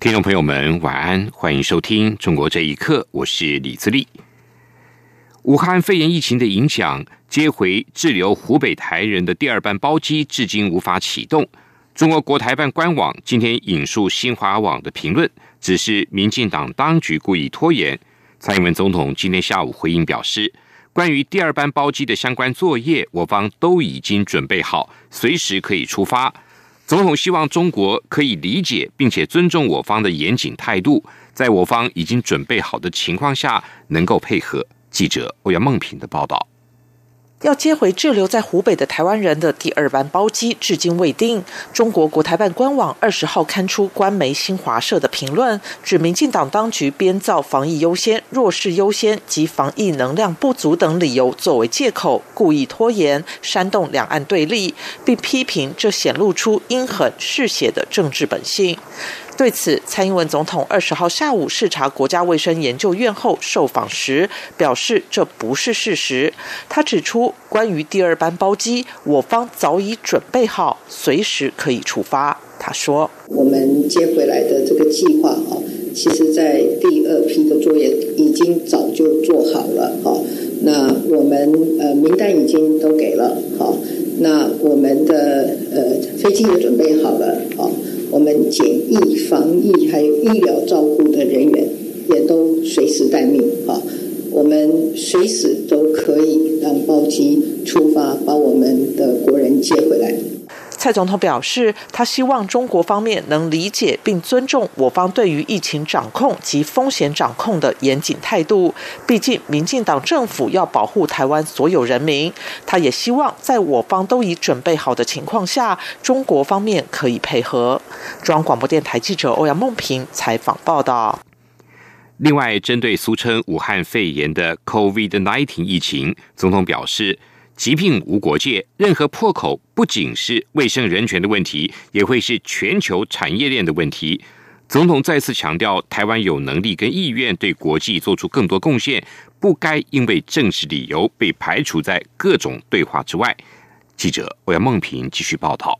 听众朋友们，晚安，欢迎收听《中国这一刻》，我是李自立。武汉肺炎疫情的影响，接回滞留湖北台人的第二班包机至今无法启动。中国国台办官网今天引述新华网的评论，只是民进党当局故意拖延。蔡英文总统今天下午回应表示，关于第二班包机的相关作业，我方都已经准备好，随时可以出发。总统希望中国可以理解并且尊重我方的严谨态度，在我方已经准备好的情况下，能够配合。记者欧阳梦平的报道。要接回滞留在湖北的台湾人的第二班包机至今未定。中国国台办官网二十号刊出官媒新华社的评论，指民进党当局编造防疫优先、弱势优先及防疫能量不足等理由作为借口，故意拖延、煽动两岸对立，并批评这显露出阴狠嗜血的政治本性。对此，蔡英文总统二十号下午视察国家卫生研究院后受访时表示，这不是事实。他指出，关于第二班包机，我方早已准备好，随时可以出发。他说：“我们接回来的这个计划啊，其实在第二批的作业已经早就做好了。哈，那我们呃名单已经都给了。好，那我们的呃飞机也准备好了。好。”我们检疫、防疫还有医疗照顾的人员，也都随时待命啊！我们随时都可以让包机出发，把我们的国人接回来。蔡总统表示，他希望中国方面能理解并尊重我方对于疫情掌控及风险掌控的严谨态度。毕竟，民进党政府要保护台湾所有人民。他也希望在我方都已准备好的情况下，中国方面可以配合。中央广播电台记者欧阳梦平采访报道。另外，针对俗称武汉肺炎的 COVID-19 疫情，总统表示。疾病无国界，任何破口不仅是卫生人权的问题，也会是全球产业链的问题。总统再次强调，台湾有能力跟意愿对国际做出更多贡献，不该因为政治理由被排除在各种对话之外。记者欧阳梦平继续报道。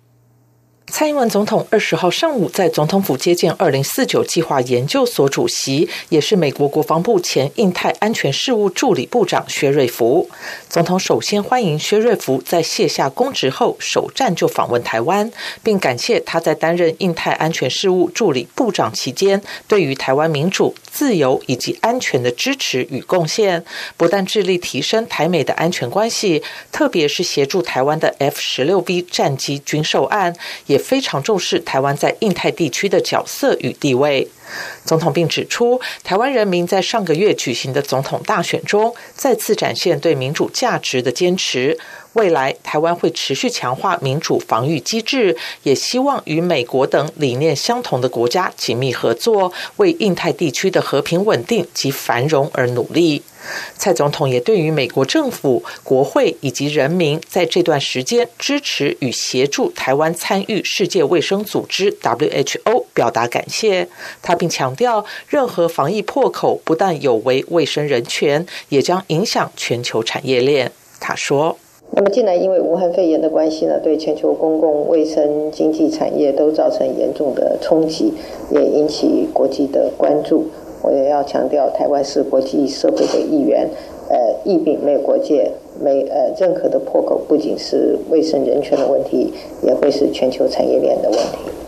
蔡英文总统二十号上午在总统府接见二零四九计划研究所主席，也是美国国防部前印太安全事务助理部长薛瑞福。总统首先欢迎薛瑞福在卸下公职后首站就访问台湾，并感谢他在担任印太安全事务助理部长期间对于台湾民主、自由以及安全的支持与贡献。不但致力提升台美的安全关系，特别是协助台湾的 F 十六 B 战机军售案，也。非常重视台湾在印太地区的角色与地位。总统并指出，台湾人民在上个月举行的总统大选中，再次展现对民主价值的坚持。未来，台湾会持续强化民主防御机制，也希望与美国等理念相同的国家紧密合作，为印太地区的和平稳定及繁荣而努力。蔡总统也对于美国政府、国会以及人民在这段时间支持与协助台湾参与世界卫生组织 （WHO） 表达感谢。他并强调，任何防疫破口不但有违卫生人权，也将影响全球产业链。他说。那么，近来因为武汉肺炎的关系呢，对全球公共卫生、经济产业都造成严重的冲击，也引起国际的关注。我也要强调，台湾是国际社会的一员。呃，疫病没有国界，没呃任何的破口，不仅是卫生人权的问题，也会是全球产业链的问题。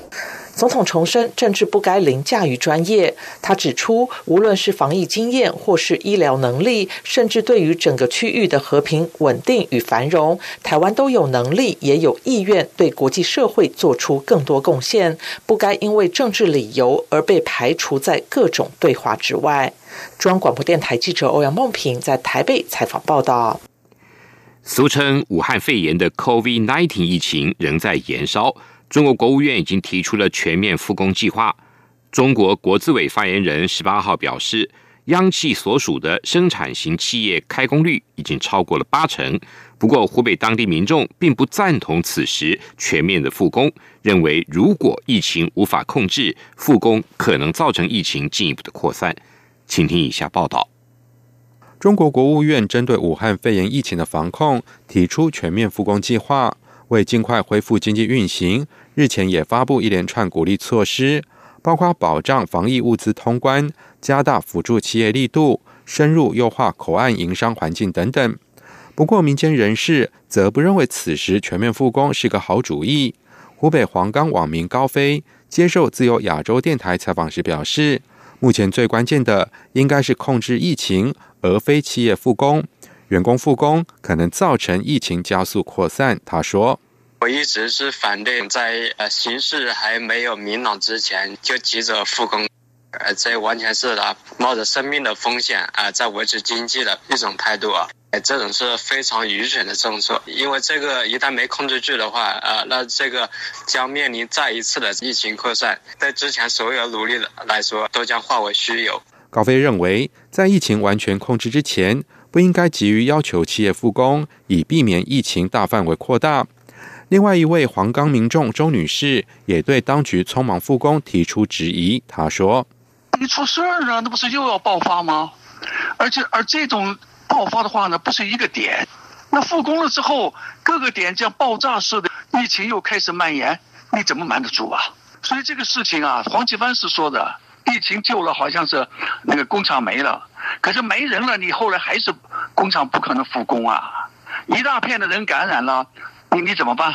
总统重申，政治不该凌驾于专业。他指出，无论是防疫经验，或是医疗能力，甚至对于整个区域的和平稳定与繁荣，台湾都有能力，也有意愿对国际社会做出更多贡献。不该因为政治理由而被排除在各种对话之外。中央广播电台记者欧阳梦平在台北采访报道。俗称武汉肺炎的 COVID-19 疫情仍在延烧。中国国务院已经提出了全面复工计划。中国国资委发言人十八号表示，央企所属的生产型企业开工率已经超过了八成。不过，湖北当地民众并不赞同此时全面的复工，认为如果疫情无法控制，复工可能造成疫情进一步的扩散。请听以下报道：中国国务院针对武汉肺炎疫情的防控，提出全面复工计划，为尽快恢复经济运行，日前也发布一连串鼓励措施。包括保障防疫物资通关、加大辅助企业力度、深入优化口岸营商环境等等。不过，民间人士则不认为此时全面复工是个好主意。湖北黄冈网民高飞接受自由亚洲电台采访时表示：“目前最关键的应该是控制疫情，而非企业复工。员工复工可能造成疫情加速扩散。”他说。我一直是反对在呃形势还没有明朗之前就急着复工，呃，这完全是的冒着生命的风险啊，在维持经济的一种态度啊，这种是非常愚蠢的政策，因为这个一旦没控制住的话，呃，那这个将面临再一次的疫情扩散，对之前所有努力来说都将化为虚有。高飞认为，在疫情完全控制之前，不应该急于要求企业复工，以避免疫情大范围扩大。另外一位黄冈民众周女士也对当局匆忙复工提出质疑。她说：“你出事儿了，那不是又要爆发吗？而且而这种爆发的话呢，不是一个点，那复工了之后，各个点像爆炸式的疫情又开始蔓延，你怎么瞒得住啊？所以这个事情啊，黄奇帆是说的，疫情救了，好像是那个工厂没了，可是没人了，你后来还是工厂不可能复工啊，一大片的人感染了。”你你怎么办？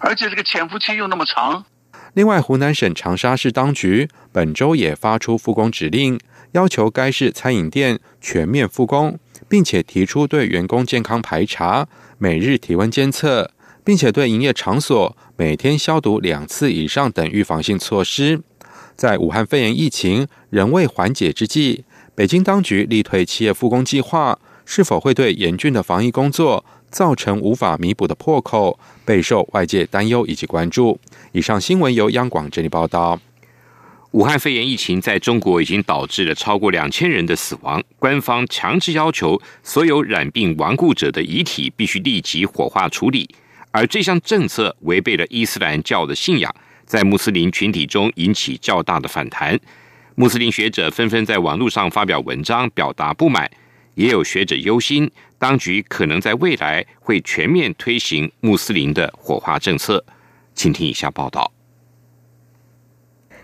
而且这个潜伏期又那么长。另外，湖南省长沙市当局本周也发出复工指令，要求该市餐饮店全面复工，并且提出对员工健康排查、每日体温监测，并且对营业场所每天消毒两次以上等预防性措施。在武汉肺炎疫情仍未缓解之际，北京当局力推企业复工计划，是否会对严峻的防疫工作？造成无法弥补的破口，备受外界担忧以及关注。以上新闻由央广这里报道。武汉肺炎疫情在中国已经导致了超过两千人的死亡，官方强制要求所有染病亡故者的遗体必须立即火化处理，而这项政策违背了伊斯兰教的信仰，在穆斯林群体中引起较大的反弹。穆斯林学者纷纷在网络上发表文章表达不满。也有学者忧心，当局可能在未来会全面推行穆斯林的火化政策。请听以下报道：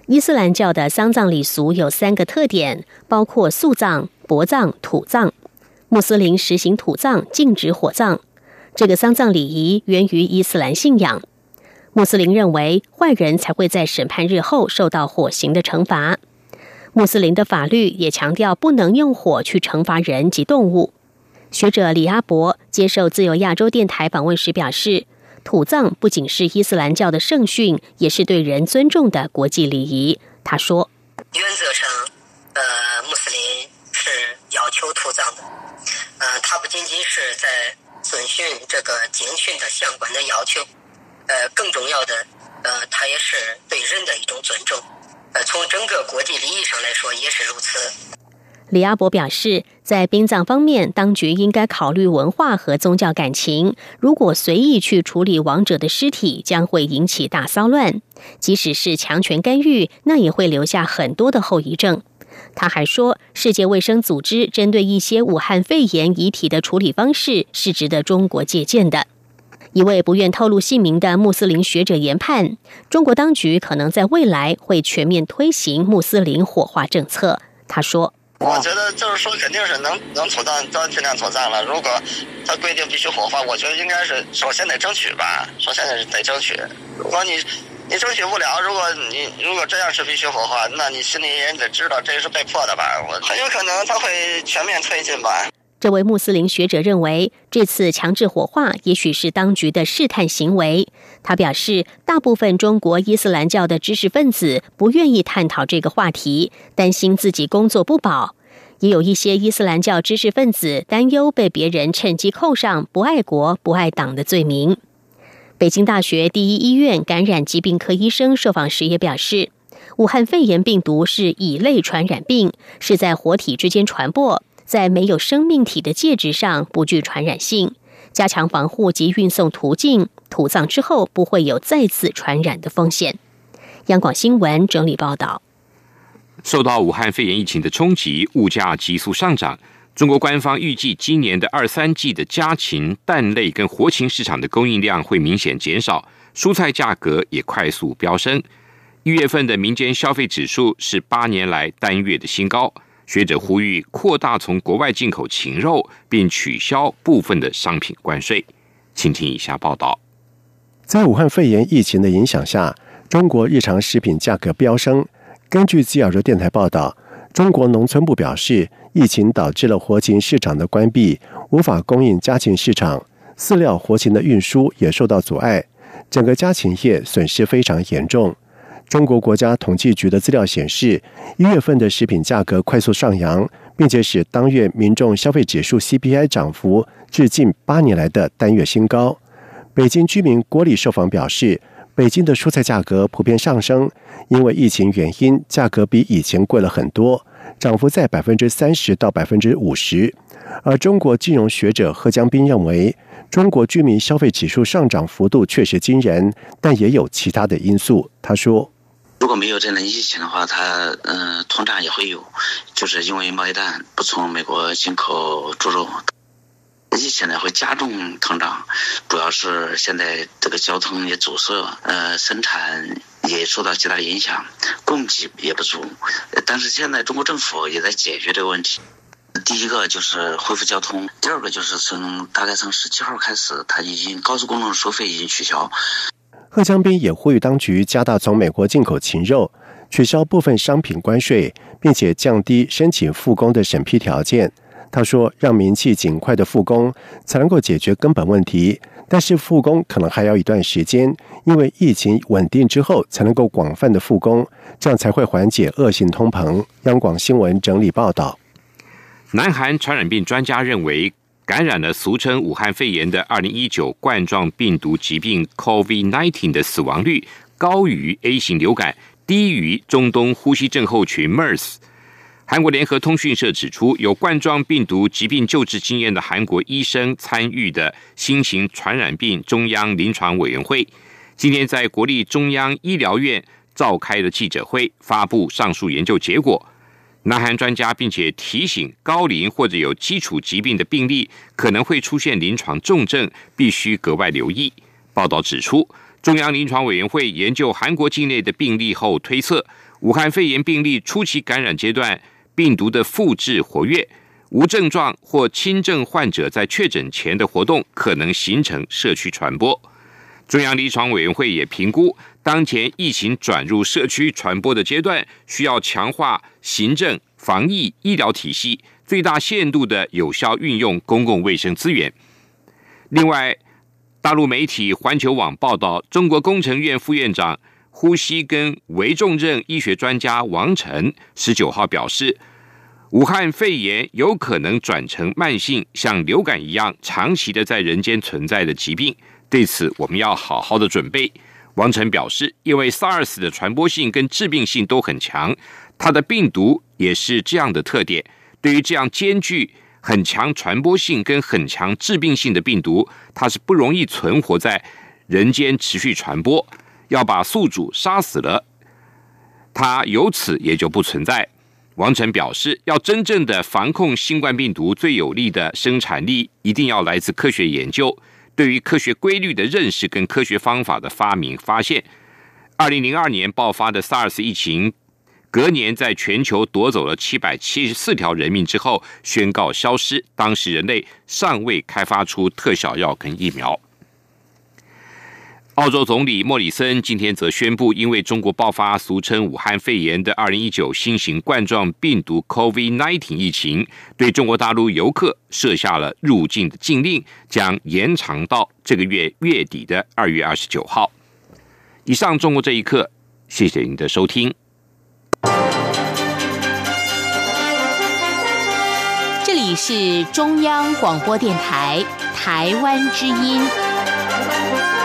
伊斯兰教的丧葬礼俗有三个特点，包括素葬、薄葬、土葬。穆斯林实行土葬，禁止火葬。这个丧葬礼仪源于伊斯兰信仰。穆斯林认为，坏人才会在审判日后受到火刑的惩罚。穆斯林的法律也强调不能用火去惩罚人及动物。学者李阿伯接受自由亚洲电台访问时表示，土葬不仅是伊斯兰教的圣训，也是对人尊重的国际礼仪。他说：“原则上，呃，穆斯林是要求土葬的。呃，他不仅仅是在遵循这个经训的相关的要求，呃，更重要的，呃，他也是对人的一种尊重。”呃，从整个国际利益上来说也是如此。李阿伯表示，在殡葬方面，当局应该考虑文化和宗教感情。如果随意去处理亡者的尸体，将会引起大骚乱。即使是强权干预，那也会留下很多的后遗症。他还说，世界卫生组织针对一些武汉肺炎遗体的处理方式，是值得中国借鉴的。一位不愿透露姓名的穆斯林学者研判，中国当局可能在未来会全面推行穆斯林火化政策。他说：“我觉得就是说，肯定是能能土葬，都尽量土葬了。如果他规定必须火化，我觉得应该是首先得争取吧，首先得得争取。如果你你争取不了，如果你如果这样是必须火化，那你心里也得知道这是被迫的吧？我很有可能他会全面推进吧。”这位穆斯林学者认为，这次强制火化也许是当局的试探行为。他表示，大部分中国伊斯兰教的知识分子不愿意探讨这个话题，担心自己工作不保；也有一些伊斯兰教知识分子担忧被别人趁机扣上不爱国、不爱党的罪名。北京大学第一医院感染疾病科医生受访时也表示。武汉肺炎病毒是乙类传染病，是在活体之间传播，在没有生命体的介质上不具传染性。加强防护及运送途径，土葬之后不会有再次传染的风险。央广新闻整理报道：受到武汉肺炎疫情的冲击，物价急速上涨。中国官方预计，今年的二三季的家禽、蛋类跟活禽市场的供应量会明显减少，蔬菜价格也快速飙升。一月份的民间消费指数是八年来单月的新高。学者呼吁扩大从国外进口禽肉，并取消部分的商品关税。请听以下报道：在武汉肺炎疫情的影响下，中国日常食品价格飙升。根据自由电台报道，中国农村部表示，疫情导致了活禽市场的关闭，无法供应家禽市场，饲料、活禽的运输也受到阻碍，整个家禽业损失非常严重。中国国家统计局的资料显示，一月份的食品价格快速上扬，并且使当月民众消费指数 CPI 涨幅至近八年来的单月新高。北京居民郭丽受访表示，北京的蔬菜价格普遍上升，因为疫情原因，价格比以前贵了很多，涨幅在百分之三十到百分之五十。而中国金融学者贺江斌认为，中国居民消费指数上涨幅度确实惊人，但也有其他的因素。他说。如果没有这样的疫情的话，它嗯，通胀也会有，就是因为贸易战不从美国进口猪肉，疫情呢会加重通胀，主要是现在这个交通也阻塞，呃，生产也受到极大的影响，供给也不足，但是现在中国政府也在解决这个问题，第一个就是恢复交通，第二个就是从大概从十七号开始，它已经高速公路收费已经取消。贺江斌也呼吁当局加大从美国进口禽肉，取消部分商品关税，并且降低申请复工的审批条件。他说：“让民企尽快的复工，才能够解决根本问题。但是复工可能还要一段时间，因为疫情稳定之后才能够广泛的复工，这样才会缓解恶性通膨。”央广新闻整理报道。南韩传染病专家认为。感染了俗称武汉肺炎的二零一九冠状病毒疾病 （COVID-19） 的死亡率高于 A 型流感，低于中东呼吸症候群 （MERS）。韩国联合通讯社指出，有冠状病毒疾病救治经验的韩国医生参与的新型传染病中央临床委员会，今天在国立中央医疗院召开的记者会，发布上述研究结果。南韩专家并且提醒，高龄或者有基础疾病的病例可能会出现临床重症，必须格外留意。报道指出，中央临床委员会研究韩国境内的病例后推测，武汉肺炎病例初期感染阶段病毒的复制活跃，无症状或轻症患者在确诊前的活动可能形成社区传播。中央临床委员会也评估。当前疫情转入社区传播的阶段，需要强化行政、防疫、医疗体系，最大限度的有效运用公共卫生资源。另外，大陆媒体环球网报道，中国工程院副院长、呼吸跟危重症医学专家王晨十九号表示，武汉肺炎有可能转成慢性，像流感一样长期的在人间存在的疾病。对此，我们要好好的准备。王晨表示，因为 SARS 的传播性跟致病性都很强，它的病毒也是这样的特点。对于这样兼具很强传播性跟很强致病性的病毒，它是不容易存活在人间持续传播。要把宿主杀死了，它由此也就不存在。王晨表示，要真正的防控新冠病毒，最有力的生产力一定要来自科学研究。对于科学规律的认识跟科学方法的发明发现，二零零二年爆发的 SARS 疫情，隔年在全球夺走了七百七十四条人命之后宣告消失。当时人类尚未开发出特效药跟疫苗。澳洲总理莫里森今天则宣布，因为中国爆发俗称武汉肺炎的二零一九新型冠状病毒 COVID-19 疫情，对中国大陆游客设下了入境的禁令，将延长到这个月月底的二月二十九号。以上，中国这一刻，谢谢您的收听。这里是中央广播电台台湾之音。